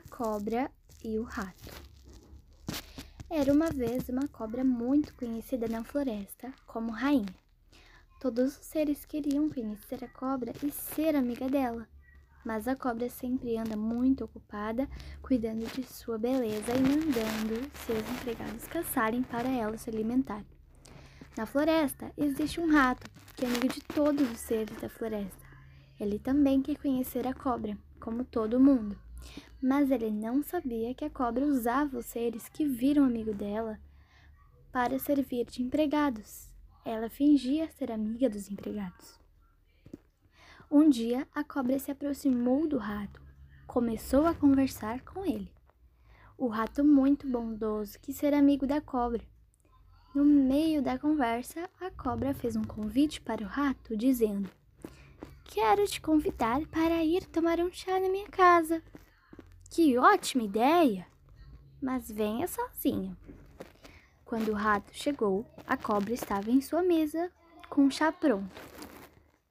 A cobra e o rato. Era uma vez uma cobra muito conhecida na floresta como rainha. Todos os seres queriam conhecer a cobra e ser amiga dela, mas a cobra sempre anda muito ocupada cuidando de sua beleza e mandando seus empregados caçarem para ela se alimentar. Na floresta existe um rato que é amigo de todos os seres da floresta. Ele também quer conhecer a cobra, como todo mundo. Mas ele não sabia que a cobra usava os seres que viram amigo dela para servir de empregados. Ela fingia ser amiga dos empregados. Um dia, a cobra se aproximou do rato, começou a conversar com ele. O rato, muito bondoso, quis ser amigo da cobra. No meio da conversa, a cobra fez um convite para o rato, dizendo: Quero te convidar para ir tomar um chá na minha casa. Que ótima ideia! Mas venha sozinho. Quando o rato chegou, a cobra estava em sua mesa com o chá pronto.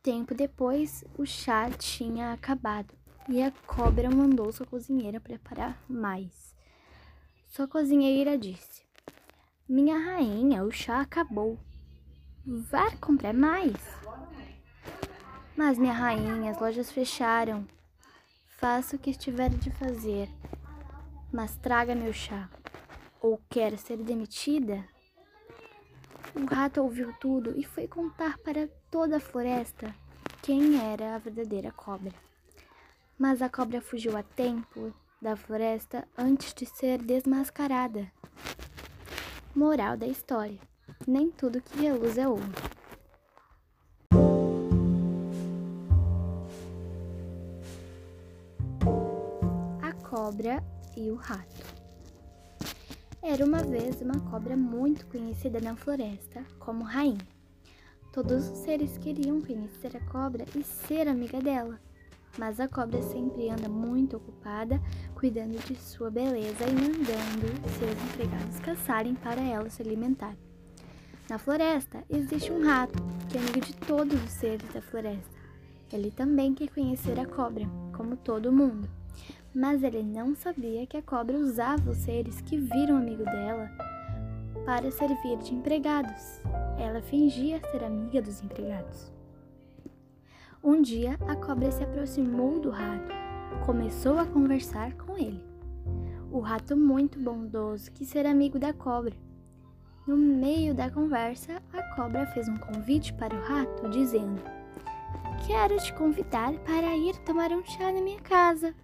Tempo depois, o chá tinha acabado e a cobra mandou sua cozinheira preparar mais. Sua cozinheira disse: Minha rainha, o chá acabou. Vá comprar mais. Mas, minha rainha, as lojas fecharam. Faça o que estiver de fazer, mas traga meu chá. Ou quer ser demitida? O rato ouviu tudo e foi contar para toda a floresta quem era a verdadeira cobra. Mas a cobra fugiu a tempo da floresta antes de ser desmascarada. Moral da história: nem tudo que reluz é ouro. Cobra e o rato. Era uma vez uma cobra muito conhecida na floresta como rainha. Todos os seres queriam conhecer a cobra e ser amiga dela, mas a cobra sempre anda muito ocupada cuidando de sua beleza e mandando seus empregados caçarem para ela se alimentar. Na floresta existe um rato que é amigo de todos os seres da floresta. Ele também quer conhecer a cobra, como todo mundo mas ele não sabia que a cobra usava os seres que viram amigo dela para servir de empregados. Ela fingia ser amiga dos empregados. Um dia, a cobra se aproximou do rato, começou a conversar com ele. O rato, muito bondoso, quis ser amigo da cobra. No meio da conversa, a cobra fez um convite para o rato, dizendo: Quero te convidar para ir tomar um chá na minha casa.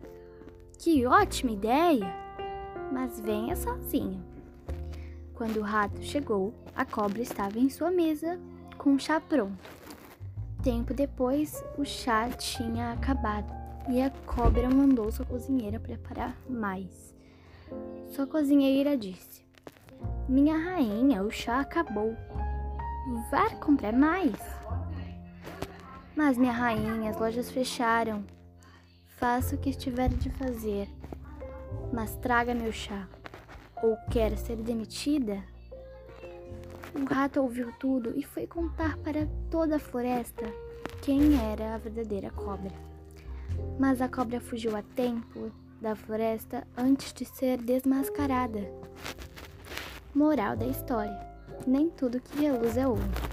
Que ótima ideia! Mas venha sozinho. Quando o rato chegou, a cobra estava em sua mesa com o chá pronto. Tempo depois, o chá tinha acabado e a cobra mandou sua cozinheira preparar mais. Sua cozinheira disse: Minha rainha, o chá acabou. Vá comprar mais. Mas, minha rainha, as lojas fecharam Faça o que estiver de fazer, mas traga meu chá. Ou quer ser demitida? O rato ouviu tudo e foi contar para toda a floresta quem era a verdadeira cobra. Mas a cobra fugiu a tempo da floresta antes de ser desmascarada. Moral da história: nem tudo que reluz é ouro.